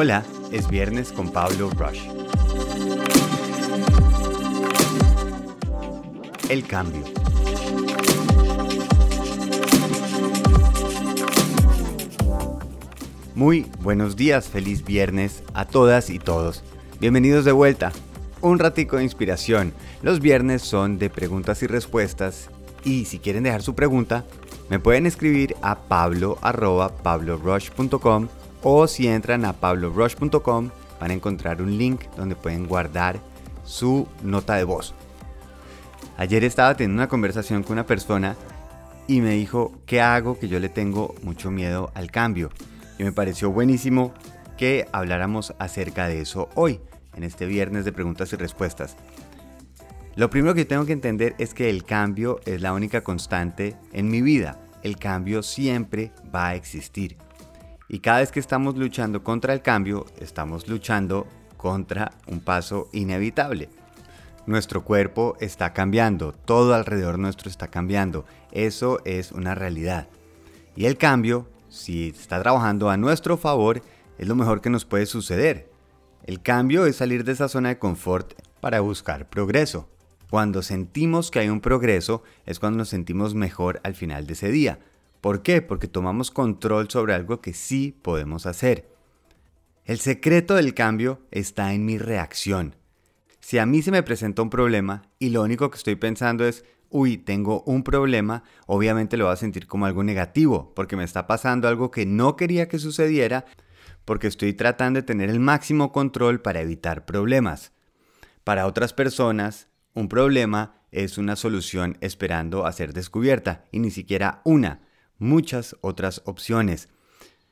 Hola, es viernes con Pablo Rush. El cambio. Muy buenos días, feliz viernes a todas y todos. Bienvenidos de vuelta. Un ratico de inspiración. Los viernes son de preguntas y respuestas y si quieren dejar su pregunta, me pueden escribir a pablo.pablorush.com o si entran a pablorush.com van a encontrar un link donde pueden guardar su nota de voz. Ayer estaba teniendo una conversación con una persona y me dijo, ¿qué hago? Que yo le tengo mucho miedo al cambio. Y me pareció buenísimo que habláramos acerca de eso hoy, en este viernes de preguntas y respuestas. Lo primero que tengo que entender es que el cambio es la única constante en mi vida. El cambio siempre va a existir. Y cada vez que estamos luchando contra el cambio, estamos luchando contra un paso inevitable. Nuestro cuerpo está cambiando, todo alrededor nuestro está cambiando. Eso es una realidad. Y el cambio, si está trabajando a nuestro favor, es lo mejor que nos puede suceder. El cambio es salir de esa zona de confort para buscar progreso. Cuando sentimos que hay un progreso es cuando nos sentimos mejor al final de ese día. ¿Por qué? Porque tomamos control sobre algo que sí podemos hacer. El secreto del cambio está en mi reacción. Si a mí se me presenta un problema y lo único que estoy pensando es, uy, tengo un problema, obviamente lo voy a sentir como algo negativo, porque me está pasando algo que no quería que sucediera, porque estoy tratando de tener el máximo control para evitar problemas. Para otras personas, un problema es una solución esperando a ser descubierta y ni siquiera una, muchas otras opciones.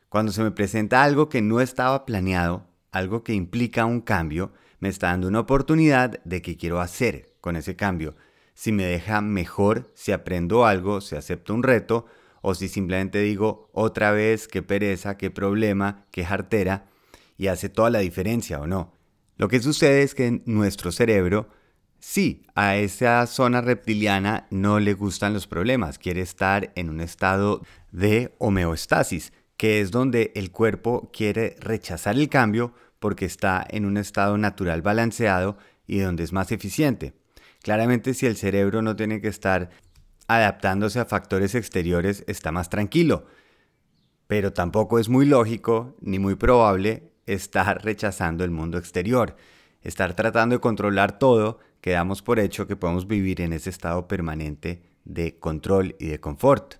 Cuando se me presenta algo que no estaba planeado, algo que implica un cambio, me está dando una oportunidad de qué quiero hacer con ese cambio. Si me deja mejor, si aprendo algo, si acepto un reto, o si simplemente digo otra vez qué pereza, qué problema, qué jartera, y hace toda la diferencia o no. Lo que sucede es que nuestro cerebro Sí, a esa zona reptiliana no le gustan los problemas, quiere estar en un estado de homeostasis, que es donde el cuerpo quiere rechazar el cambio porque está en un estado natural balanceado y donde es más eficiente. Claramente si el cerebro no tiene que estar adaptándose a factores exteriores, está más tranquilo. Pero tampoco es muy lógico ni muy probable estar rechazando el mundo exterior, estar tratando de controlar todo quedamos por hecho que podemos vivir en ese estado permanente de control y de confort.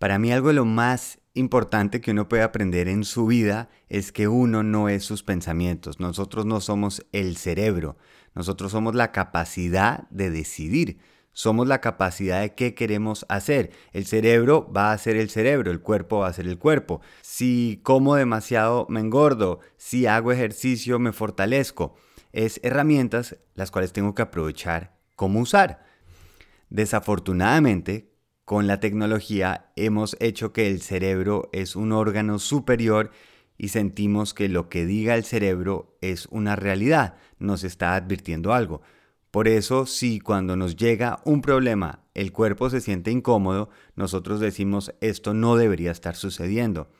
Para mí algo de lo más importante que uno puede aprender en su vida es que uno no es sus pensamientos, nosotros no somos el cerebro, nosotros somos la capacidad de decidir, somos la capacidad de qué queremos hacer. El cerebro va a ser el cerebro, el cuerpo va a ser el cuerpo. Si como demasiado me engordo, si hago ejercicio me fortalezco es herramientas las cuales tengo que aprovechar cómo usar. Desafortunadamente, con la tecnología hemos hecho que el cerebro es un órgano superior y sentimos que lo que diga el cerebro es una realidad, nos está advirtiendo algo. Por eso, si cuando nos llega un problema el cuerpo se siente incómodo, nosotros decimos esto no debería estar sucediendo.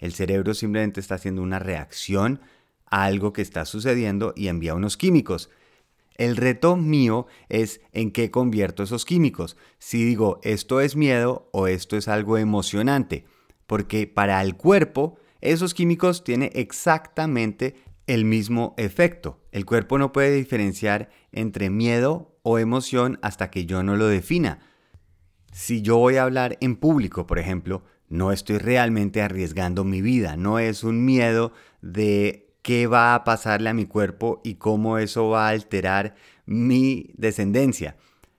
El cerebro simplemente está haciendo una reacción algo que está sucediendo y envía unos químicos. El reto mío es en qué convierto esos químicos. Si digo esto es miedo o esto es algo emocionante. Porque para el cuerpo esos químicos tienen exactamente el mismo efecto. El cuerpo no puede diferenciar entre miedo o emoción hasta que yo no lo defina. Si yo voy a hablar en público, por ejemplo, no estoy realmente arriesgando mi vida, no es un miedo de qué va a pasarle a mi cuerpo y cómo eso va a alterar mi descendencia.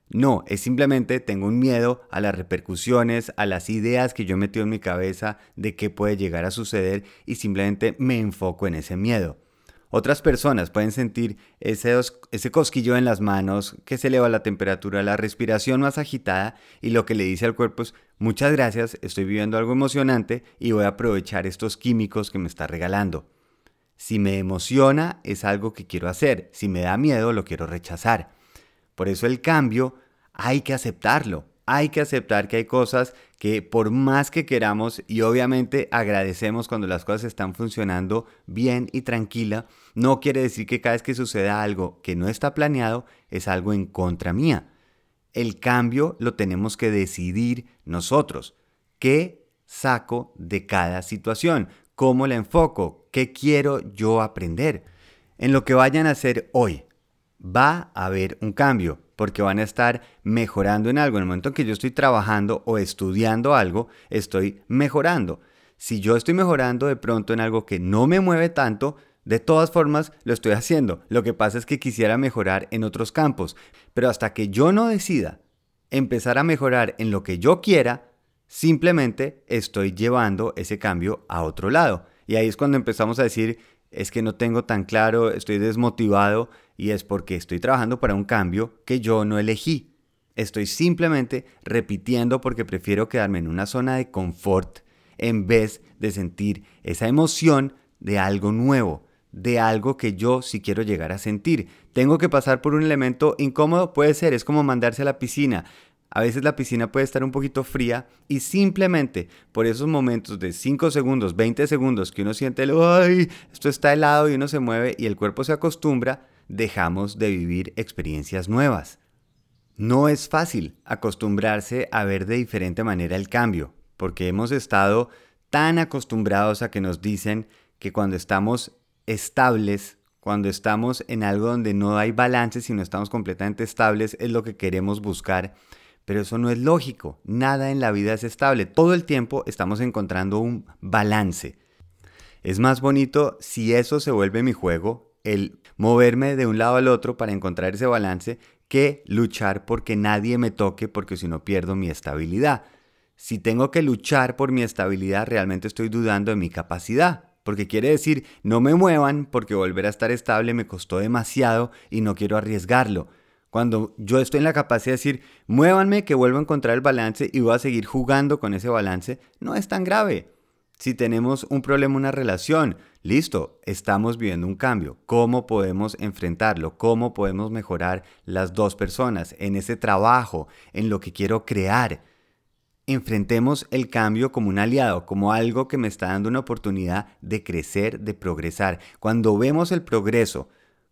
No, es simplemente tengo un miedo a las repercusiones, a las ideas que yo he metido en mi cabeza de qué puede llegar a suceder y simplemente me enfoco en ese miedo. Otras personas pueden sentir ese, ese cosquillo en las manos, que se eleva la temperatura, la respiración más agitada y lo que le dice al cuerpo es muchas gracias, estoy viviendo algo emocionante y voy a aprovechar estos químicos que me está regalando. Si me emociona, es algo que quiero hacer. Si me da miedo, lo quiero rechazar. Por eso el cambio hay que aceptarlo. Hay que aceptar que hay cosas que por más que queramos y obviamente agradecemos cuando las cosas están funcionando bien y tranquila, no quiere decir que cada vez que suceda algo que no está planeado es algo en contra mía. El cambio lo tenemos que decidir nosotros. ¿Qué saco de cada situación? ¿Cómo la enfoco? ¿Qué quiero yo aprender? En lo que vayan a hacer hoy, va a haber un cambio porque van a estar mejorando en algo. En el momento en que yo estoy trabajando o estudiando algo, estoy mejorando. Si yo estoy mejorando de pronto en algo que no me mueve tanto, de todas formas lo estoy haciendo. Lo que pasa es que quisiera mejorar en otros campos. Pero hasta que yo no decida empezar a mejorar en lo que yo quiera, simplemente estoy llevando ese cambio a otro lado. Y ahí es cuando empezamos a decir, es que no tengo tan claro, estoy desmotivado y es porque estoy trabajando para un cambio que yo no elegí. Estoy simplemente repitiendo porque prefiero quedarme en una zona de confort en vez de sentir esa emoción de algo nuevo, de algo que yo sí quiero llegar a sentir. Tengo que pasar por un elemento incómodo, puede ser, es como mandarse a la piscina. A veces la piscina puede estar un poquito fría y simplemente por esos momentos de 5 segundos, 20 segundos que uno siente, ¡ay! Esto está helado y uno se mueve y el cuerpo se acostumbra, dejamos de vivir experiencias nuevas. No es fácil acostumbrarse a ver de diferente manera el cambio, porque hemos estado tan acostumbrados a que nos dicen que cuando estamos estables, cuando estamos en algo donde no hay balance, sino estamos completamente estables, es lo que queremos buscar. Pero eso no es lógico, nada en la vida es estable, todo el tiempo estamos encontrando un balance. Es más bonito si eso se vuelve mi juego, el moverme de un lado al otro para encontrar ese balance, que luchar porque nadie me toque porque si no pierdo mi estabilidad. Si tengo que luchar por mi estabilidad, realmente estoy dudando de mi capacidad porque quiere decir no me muevan porque volver a estar estable me costó demasiado y no quiero arriesgarlo. Cuando yo estoy en la capacidad de decir muévanme que vuelvo a encontrar el balance y voy a seguir jugando con ese balance, no es tan grave. Si tenemos un problema, una relación, listo, estamos viviendo un cambio. ¿Cómo podemos enfrentarlo? ¿Cómo podemos mejorar las dos personas en ese trabajo, en lo que quiero crear? enfrentemos el cambio como un aliado, como algo que me está dando una oportunidad de crecer, de progresar. Cuando vemos el progreso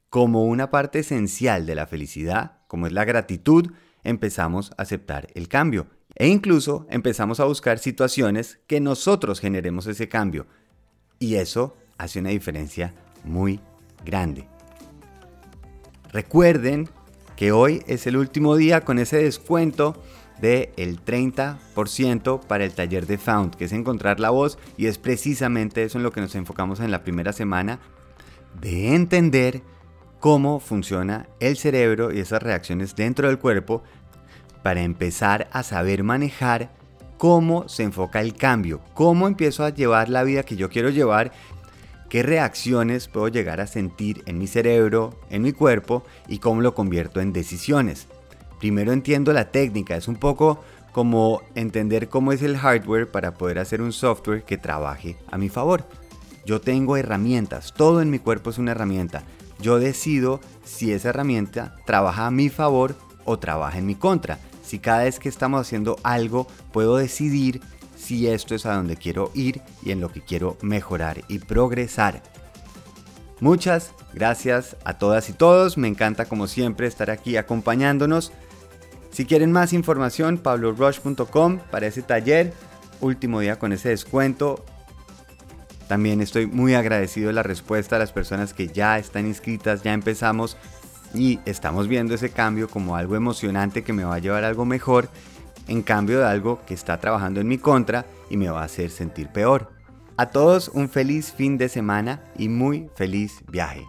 como una parte esencial de la felicidad, como es la gratitud, empezamos a aceptar el cambio. E incluso empezamos a buscar situaciones que nosotros generemos ese cambio. Y eso hace una diferencia muy grande. Recuerden que hoy es el último día con ese descuento del el 30% para el taller de Found, que es encontrar la voz y es precisamente eso en lo que nos enfocamos en la primera semana, de entender cómo funciona el cerebro y esas reacciones dentro del cuerpo para empezar a saber manejar cómo se enfoca el cambio, cómo empiezo a llevar la vida que yo quiero llevar, qué reacciones puedo llegar a sentir en mi cerebro, en mi cuerpo y cómo lo convierto en decisiones. Primero entiendo la técnica, es un poco como entender cómo es el hardware para poder hacer un software que trabaje a mi favor. Yo tengo herramientas, todo en mi cuerpo es una herramienta. Yo decido si esa herramienta trabaja a mi favor o trabaja en mi contra. Si cada vez que estamos haciendo algo puedo decidir si esto es a donde quiero ir y en lo que quiero mejorar y progresar. Muchas gracias a todas y todos, me encanta como siempre estar aquí acompañándonos. Si quieren más información, pablorush.com para ese taller. Último día con ese descuento. También estoy muy agradecido de la respuesta a las personas que ya están inscritas, ya empezamos y estamos viendo ese cambio como algo emocionante que me va a llevar a algo mejor, en cambio de algo que está trabajando en mi contra y me va a hacer sentir peor. A todos un feliz fin de semana y muy feliz viaje.